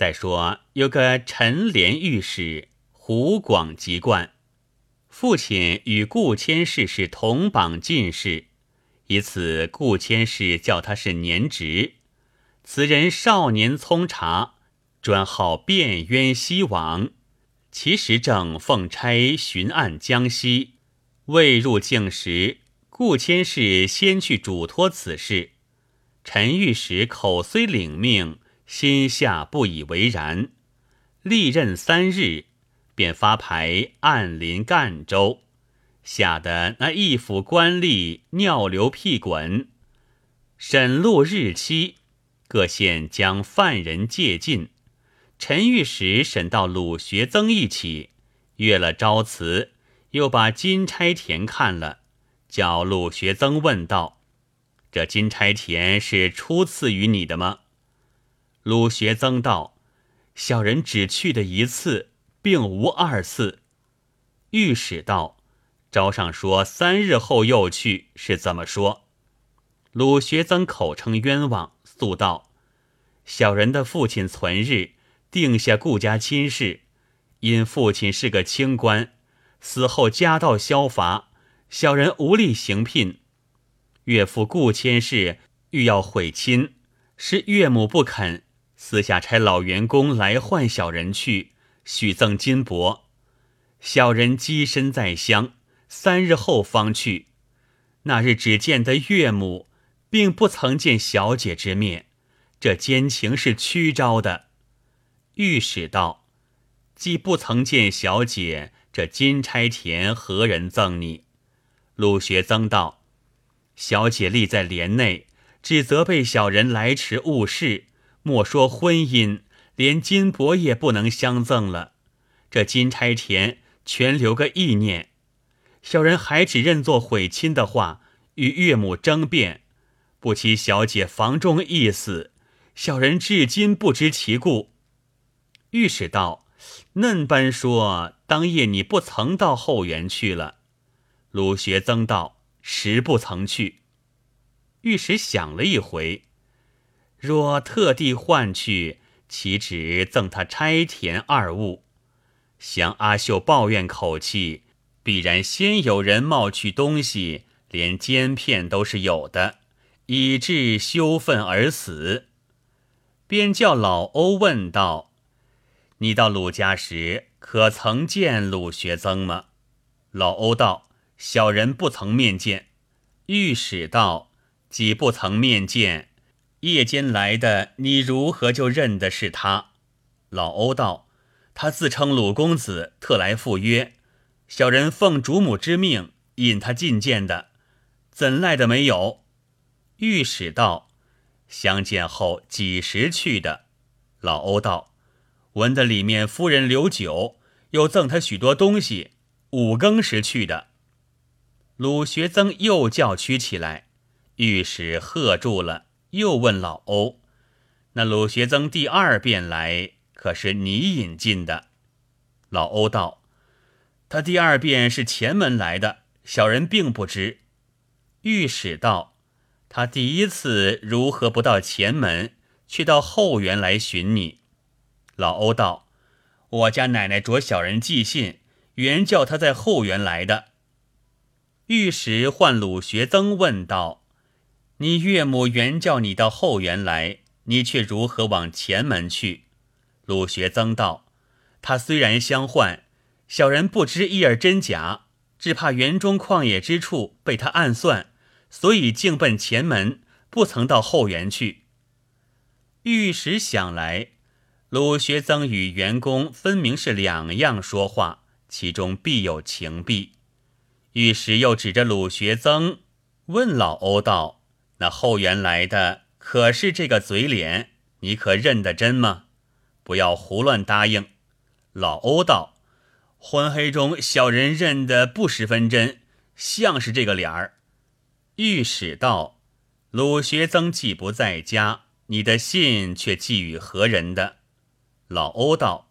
再说有个陈连御史湖广籍贯，父亲与顾千氏是同榜进士，以此顾千氏叫他是年侄。此人少年聪察，专好变冤西王。其实正奉差巡按江西，未入境时，顾千氏先去嘱托此事。陈御史口虽领命，心下不以为然。历任三日，便发牌按临赣州，吓得那一府官吏尿流屁滚。审录日期，各县将犯人借进。陈御史审到鲁学曾一起，阅了招词，又把金钗田看了，叫鲁学曾问道：“这金钗田是初次于你的吗？”鲁学曾道：“小人只去的一次，并无二次。”御史道：“招上说三日后又去，是怎么说？”鲁学曾口称冤枉，诉道：“小人的父亲存日。”定下顾家亲事，因父亲是个清官，死后家道消乏，小人无力行聘。岳父顾千世欲要悔亲，是岳母不肯，私下差老员工来唤小人去，许赠金帛。小人跻身在乡，三日后方去。那日只见得岳母，并不曾见小姐之面，这奸情是屈招的。御史道：“既不曾见小姐，这金钗田何人赠你？”鲁学增道：“小姐立在帘内，只责备小人来迟误事，莫说婚姻，连金帛也不能相赠了。这金钗田全留个意念，小人还只认作悔亲的话，与岳母争辩，不期小姐房中意思，小人至今不知其故。”御史道：“嫩般说，当夜你不曾到后园去了。”鲁学曾道：“实不曾去。”御史想了一回，若特地换去，岂止赠他差田二物？想阿秀抱怨口气，必然先有人冒去东西，连奸骗都是有的，以致羞愤而死。便叫老欧问道。你到鲁家时，可曾见鲁学曾吗？老欧道：“小人不曾面见。”御史道：“既不曾面见，夜间来的，你如何就认得是他？”老欧道：“他自称鲁公子，特来赴约，小人奉主母之命引他觐见的，怎赖的没有？”御史道：“相见后几时去的？”老欧道。闻得里面夫人留酒，又赠他许多东西。五更时去的。鲁学曾又叫屈起来，御史喝住了，又问老欧：“那鲁学增第二遍来，可是你引进的？”老欧道：“他第二遍是前门来的，小人并不知。”御史道：“他第一次如何不到前门，却到后园来寻你？”老欧道：“我家奶奶着小人寄信，原叫他在后园来的。”御史唤鲁学增问道：“你岳母原叫你到后园来，你却如何往前门去？”鲁学增道：“他虽然相唤，小人不知一二真假，只怕园中旷野之处被他暗算，所以径奔前门，不曾到后园去。”御史想来。鲁学增与员工分明是两样说话，其中必有情弊。御史又指着鲁学增问老欧道：“那后园来的可是这个嘴脸？你可认得真吗？不要胡乱答应。”老欧道：“昏黑中小人认得不十分真，像是这个脸儿。”御史道：“鲁学曾既不在家，你的信却寄与何人的？”老欧道：“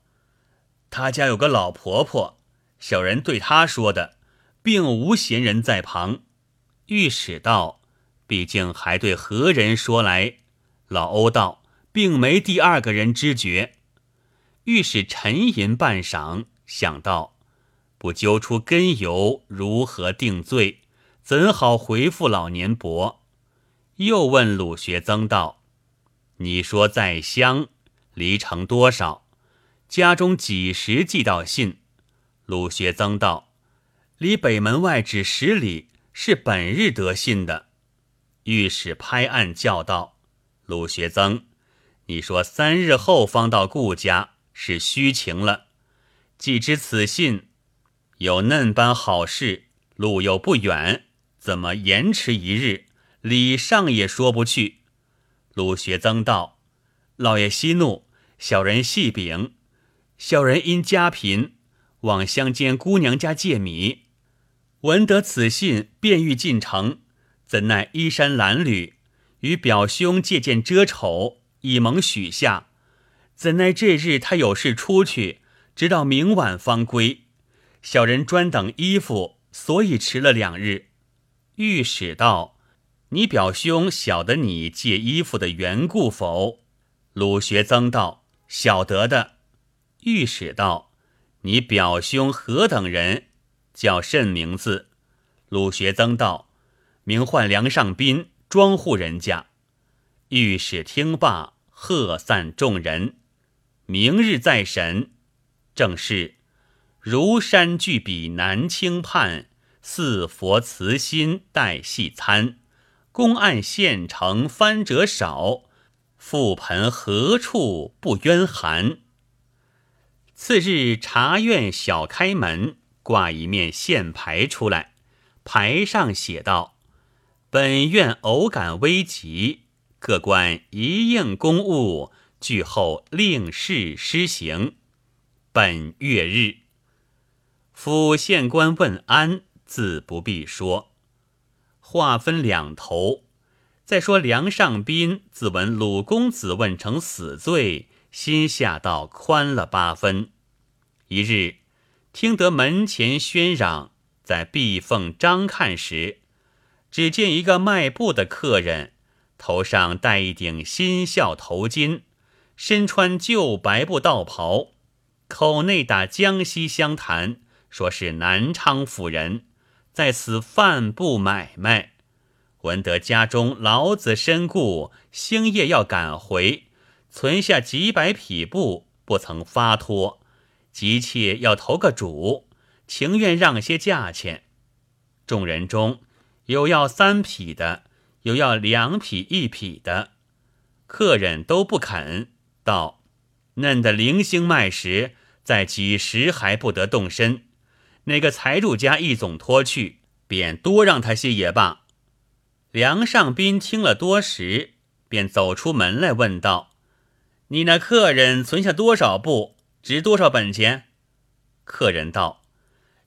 他家有个老婆婆，小人对他说的，并无闲人在旁。”御史道：“毕竟还对何人说来？”老欧道：“并没第二个人知觉。”御史沉吟半晌，想到不揪出根由，如何定罪？怎好回复老年伯？又问鲁学曾道：“你说在乡离城多少？家中几时寄到信？”鲁学曾道：“离北门外只十里，是本日得信的。”御史拍案叫道：“鲁学曾，你说三日后方到顾家是虚情了。既知此信有嫩般好事，路又不远，怎么延迟一日？”礼上也说不去。鲁学曾道：“老爷息怒，小人细禀。小人因家贫，往乡间姑娘家借米，闻得此信，便欲进城，怎奈衣衫褴褛，与表兄借件遮丑，以蒙许下。怎奈这日他有事出去，直到明晚方归。小人专等衣服，所以迟了两日。”御史道。你表兄晓得你借衣服的缘故否？鲁学曾道：“晓得的。”御史道：“你表兄何等人？叫甚名字？”鲁学曾道：“名唤梁上宾，庄户人家。”御史听罢，喝散众人。明日再审。正是如山巨笔难轻判，似佛慈心待细参。公案现成翻折少，覆盆何处不冤寒？次日茶院小开门，挂一面线牌出来，牌上写道：“本院偶感危急，各官一应公务，据后令事施行。本月日，府县官问安，自不必说。”话分两头，再说梁上宾自闻鲁公子问成死罪，心下倒宽了八分。一日，听得门前喧嚷，在壁缝张看时，只见一个卖布的客人，头上戴一顶新孝头巾，身穿旧白布道袍，口内打江西湘谈，说是南昌府人。在此贩布买卖，闻得家中老子身故，星夜要赶回，存下几百匹布，不曾发脱，急切要投个主，情愿让些价钱。众人中有要三匹的，有要两匹一匹的，客人都不肯，道：“嫩的零星卖时，在几时还不得动身？”那个财主家一总拖去，便多让他些也罢。梁上宾听了多时，便走出门来问道：“你那客人存下多少布，值多少本钱？”客人道：“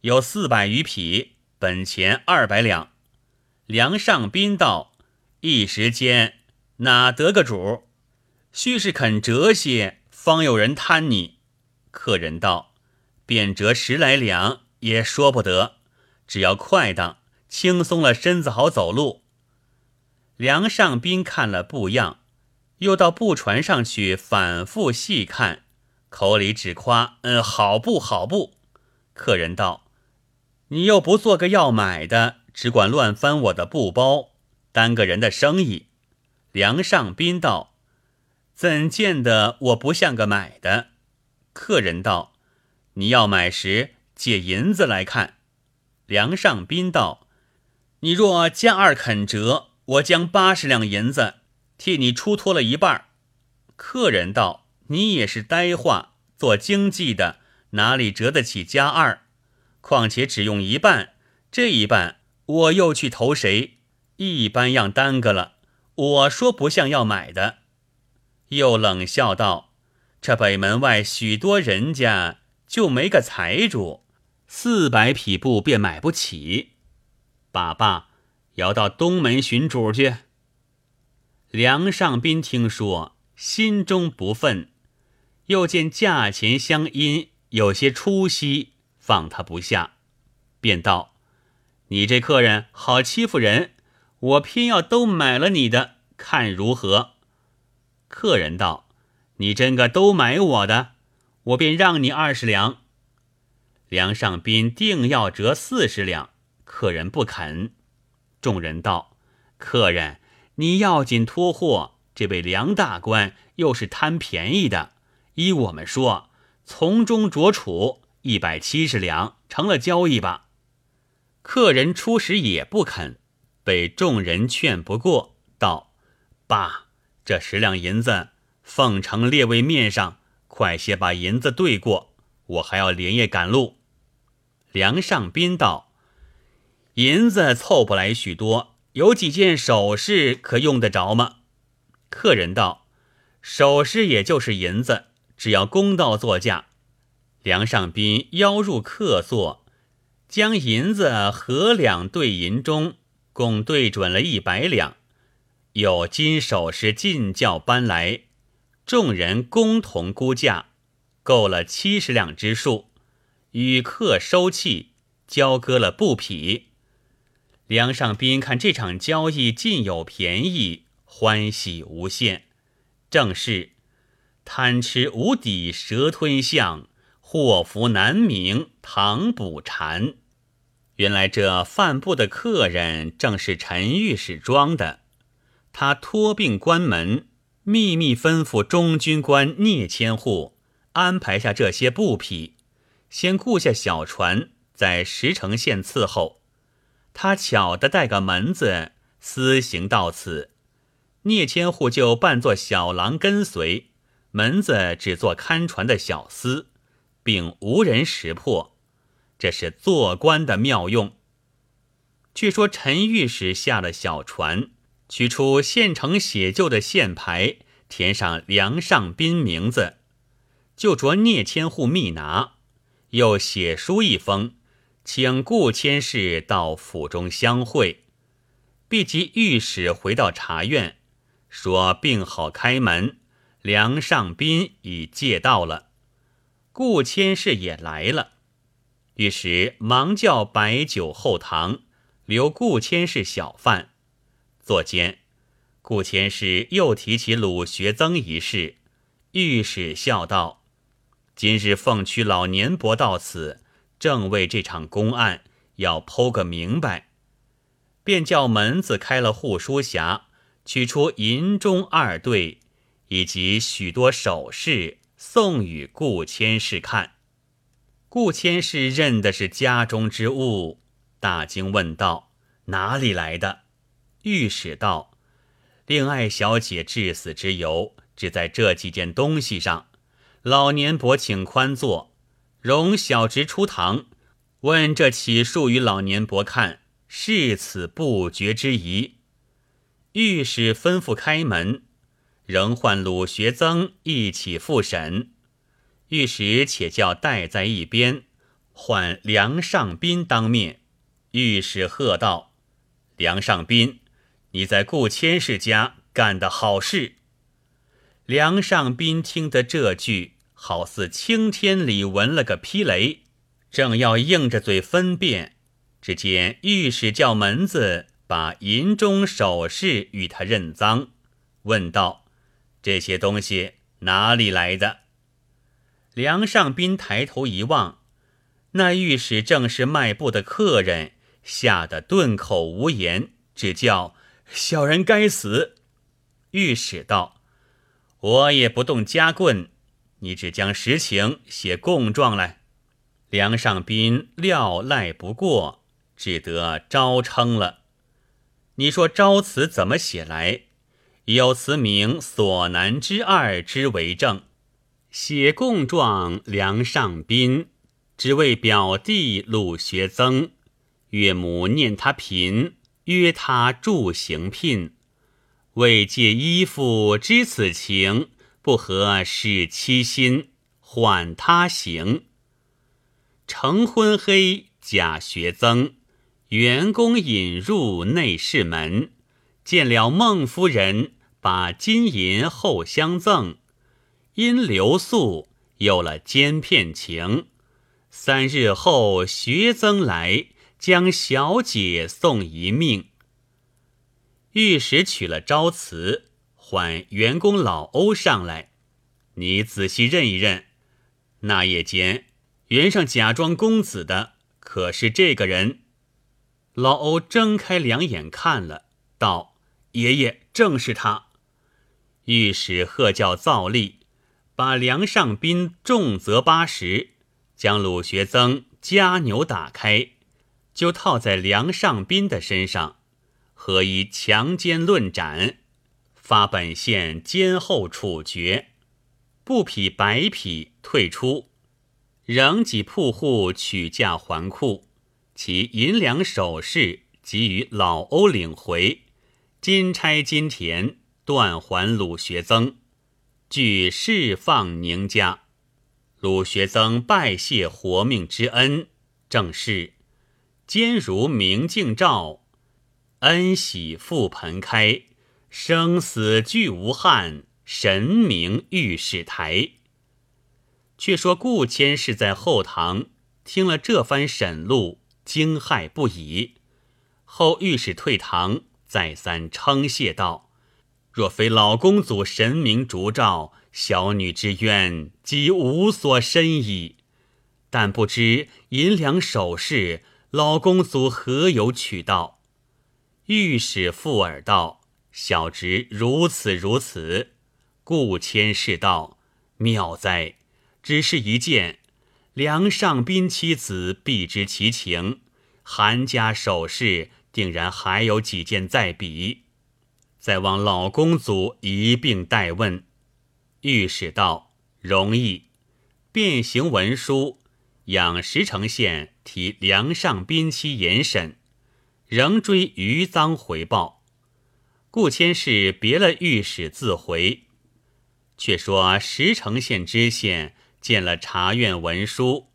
有四百余匹，本钱二百两。”梁上宾道：“一时间哪得个主？须是肯折些，方有人贪你。”客人道：“便折十来两。”也说不得，只要快当，轻松了身子好走路。梁上宾看了布样，又到布船上去反复细看，口里只夸：“嗯，好布，好布。”客人道：“你又不做个要买的，只管乱翻我的布包，耽个人的生意。”梁上宾道：“怎见得我不像个买的？”客人道：“你要买时。”借银子来看，梁上宾道：“你若加二肯折，我将八十两银子替你出脱了一半。”客人道：“你也是呆话，做经济的哪里折得起加二？况且只用一半，这一半我又去投谁？一般样耽搁了。我说不像要买的。”又冷笑道：“这北门外许多人家就没个财主。”四百匹布便买不起，把爸要到东门寻主去。梁上宾听说，心中不忿，又见价钱相因，有些出息，放他不下，便道：“你这客人好欺负人，我偏要都买了你的，看如何？”客人道：“你真个都买我的，我便让你二十两。梁上宾定要折四十两，客人不肯。众人道：“客人，你要紧托货，这位梁大官又是贪便宜的。依我们说，从中着处一百七十两，成了交易吧。”客人初时也不肯，被众人劝不过，道：“爸，这十两银子奉承列位面上，快些把银子兑过，我还要连夜赶路。”梁上宾道：“银子凑不来许多，有几件首饰可用得着吗？”客人道：“首饰也就是银子，只要公道作价。”梁上宾邀入客座，将银子合两兑银中，共对准了一百两，有金首饰进轿搬来，众人共同估价，购了七十两之数。与客收气，交割了布匹。梁上宾看这场交易尽有便宜，欢喜无限。正是贪吃无底蛇吞象，祸福难明唐补禅。原来这贩布的客人正是陈御史装的。他托病关门，秘密吩咐中军官聂千户安排下这些布匹。先雇下小船，在石城县伺候。他巧的带个门子，私行到此。聂千户就扮作小郎跟随，门子只做看船的小厮，并无人识破。这是做官的妙用。据说陈御史下了小船，取出县城写就的县牌，填上梁上宾名字，就着聂千户密拿。又写书一封，请顾千氏到府中相会。毕及御史回到茶院，说病好开门，梁上宾已借到了。顾千氏也来了，御史忙叫摆酒后堂，留顾千氏小饭。坐间，顾千氏又提起鲁学曾一事，御史笑道。今日奉区老年伯到此，正为这场公案要剖个明白，便叫门子开了护书匣，取出银钟二对以及许多首饰，送与顾千氏看。顾千氏认的是家中之物，大惊问道：“哪里来的？”御史道：“令爱小姐致死之由，只在这几件东西上。”老年伯，请宽坐。容小侄出堂，问这起数与老年伯看，是此不决之疑。御史吩咐开门，仍唤鲁学曾一起复审。御史且叫带在一边，唤梁上宾当面。御史喝道：“梁上宾，你在顾千氏家干的好事。”梁上宾听得这句，好似青天里闻了个霹雷，正要硬着嘴分辨，只见御史叫门子把银钟首饰与他认赃，问道：“这些东西哪里来的？”梁上宾抬头一望，那御史正是卖布的客人，吓得顿口无言，只叫小人该死。御史道。我也不动家棍，你只将实情写供状来。梁上宾料赖不过，只得招称了。你说招词怎么写来？有词名所难之二之为证。写供状，梁上宾只为表弟鲁学增，岳母念他贫，约他助行聘。为借衣服知此情，不合使妻心，缓他行。成昏黑，假学增，员工引入内室门，见了孟夫人，把金银后相赠。因留宿，有了奸骗情。三日后，学曾来，将小姐送一命。御史取了招词，唤员工老欧上来，你仔细认一认，那夜间，原上假装公子的，可是这个人？老欧睁开两眼看了，道：“爷爷，正是他。”御史喝叫造例，把梁上宾重责八十，将鲁学增家牛打开，就套在梁上宾的身上，合以强奸论斩，发本县监后处决。不匹白匹退出，仍几铺户取价还库，其银两首饰即与老欧领回，金钗金田断还鲁学增，俱释放宁家。鲁学增拜谢活命之恩，正是坚如明镜照，恩喜复盆开，生死俱无憾。神明御史台。却说顾谦是在后堂听了这番审录，惊骇不已。后御史退堂，再三称谢道：“若非老公祖神明烛照，小女之冤即无所申矣。但不知银两首饰，老公祖何有取到？”御史附耳道：“小侄如此如此。”顾谦是道：“妙哉！只是一件，梁上宾妻子必知其情。韩家首饰定然还有几件在彼，再望老公祖一并代问。”御史道：“容易。”变行文书，养石城县提梁上宾妻严审，仍追余赃回报。顾谦是别了御史自回。却说石城县知县见了查院文书，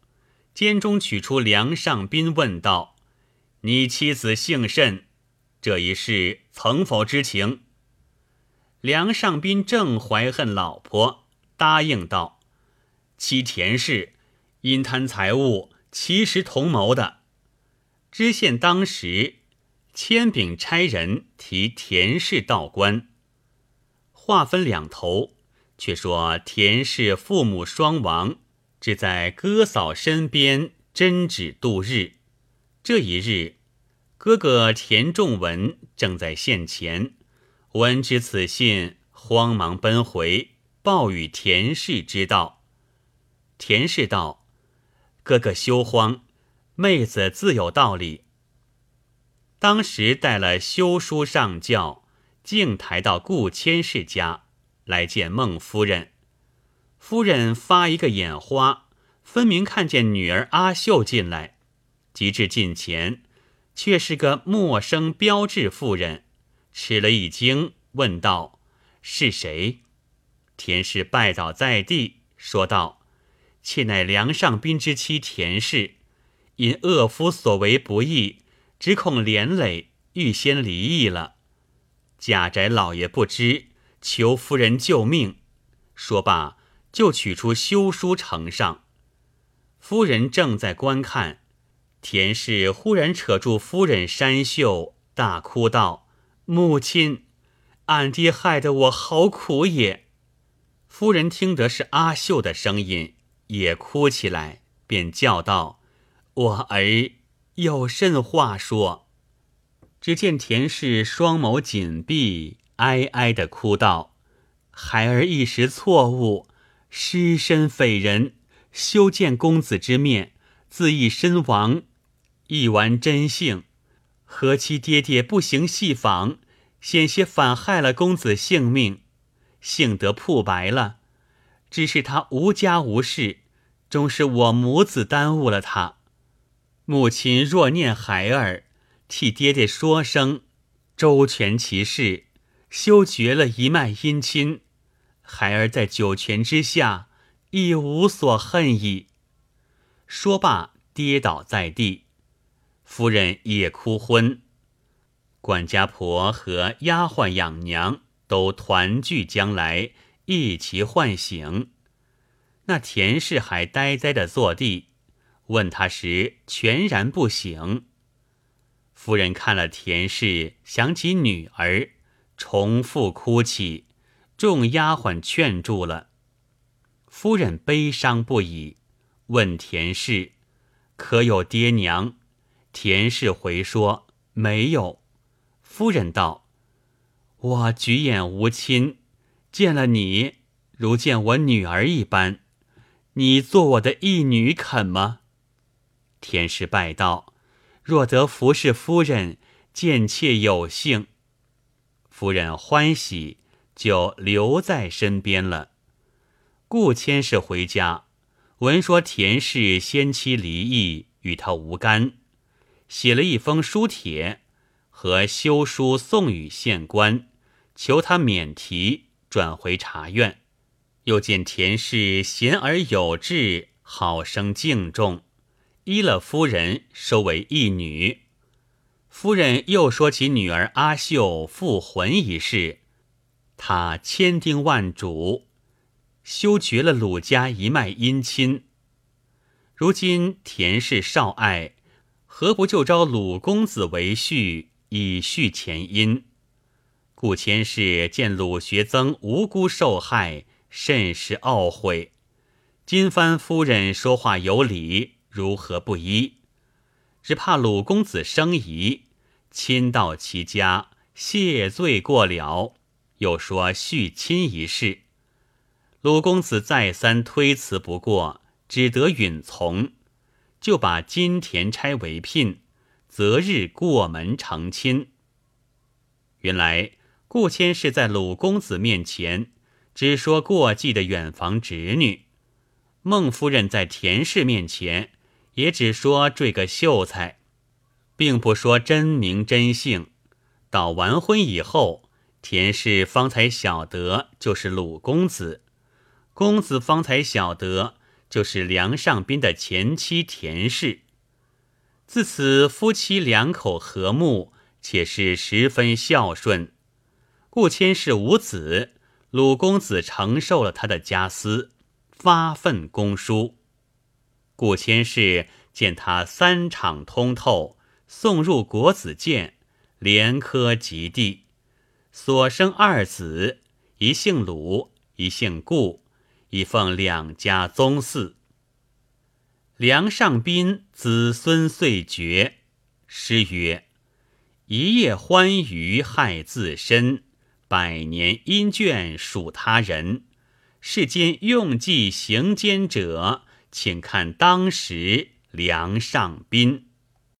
监中取出梁上宾，问道：“你妻子姓甚？这一事曾否知情？”梁上宾正怀恨老婆，答应道：“妻田氏因贪财物，其实同谋的。”知县当时签禀差人提田氏到官，话分两头。却说田氏父母双亡，只在哥嫂身边针指度日。这一日，哥哥田仲文正在县前，闻知此信，慌忙奔回，报与田氏知道。田氏道：“哥哥休慌，妹子自有道理。”当时带了休书上轿，径抬到顾千氏家。来见孟夫人，夫人发一个眼花，分明看见女儿阿秀进来，及至近前，却是个陌生标致妇人，吃了一惊，问道：“是谁？”田氏拜倒在地，说道：“妾乃梁上宾之妻田氏，因恶夫所为不义，只恐连累，预先离异了。贾宅老爷不知。”求夫人救命！说罢，就取出休书呈上。夫人正在观看，田氏忽然扯住夫人衫袖，大哭道：“母亲，俺爹害得我好苦也。”夫人听得是阿秀的声音，也哭起来，便叫道：“我儿有甚话说？”只见田氏双眸紧闭。哀哀的哭道：“孩儿一时错误，失身匪人，休见公子之面，自缢身亡。一完真性，何其爹爹不行细访，险些反害了公子性命。幸得铺白了，只是他无家无室，终是我母子耽误了他。母亲若念孩儿，替爹爹说声，周全其事。”休绝了一脉姻亲，孩儿在九泉之下亦无所恨矣。说罢，跌倒在地，夫人也哭昏。管家婆和丫鬟养娘都团聚将来，一齐唤醒。那田氏还呆呆的坐地，问他时全然不醒。夫人看了田氏，想起女儿。重复哭泣，众丫鬟劝住了。夫人悲伤不已，问田氏：“可有爹娘？”田氏回说：“没有。”夫人道：“我举眼无亲，见了你如见我女儿一般，你做我的义女肯吗？”田氏拜道：“若得服侍夫人，见妾有幸。”夫人欢喜，就留在身边了。顾千氏回家，闻说田氏先妻离异，与他无干，写了一封书帖，和修书送与县官，求他免提，转回茶院。又见田氏贤而有志，好生敬重，依了夫人，收为义女。夫人又说起女儿阿秀复魂一事，他千叮万嘱，休绝了鲁家一脉姻亲。如今田氏少爱，何不就招鲁公子为婿，以续前姻？顾千氏见鲁学曾无辜受害，甚是懊悔。金帆夫人说话有理，如何不依？只怕鲁公子生疑。亲到其家谢罪过了，又说续亲一事，鲁公子再三推辞不过，只得允从，就把金田差为聘，择日过门成亲。原来顾谦是在鲁公子面前只说过继的远房侄女，孟夫人在田氏面前也只说缀个秀才。并不说真名真姓，到完婚以后，田氏方才晓得就是鲁公子，公子方才晓得就是梁上宾的前妻田氏。自此夫妻两口和睦，且是十分孝顺。顾千氏无子，鲁公子承受了他的家私，发愤公书。顾千氏见他三场通透。送入国子监，连科及第，所生二子，一姓鲁，一姓顾，以奉两家宗嗣。梁上宾子孙遂绝。诗曰：“一夜欢娱害自身，百年阴倦属他人。世间用计行奸者，请看当时梁上宾。”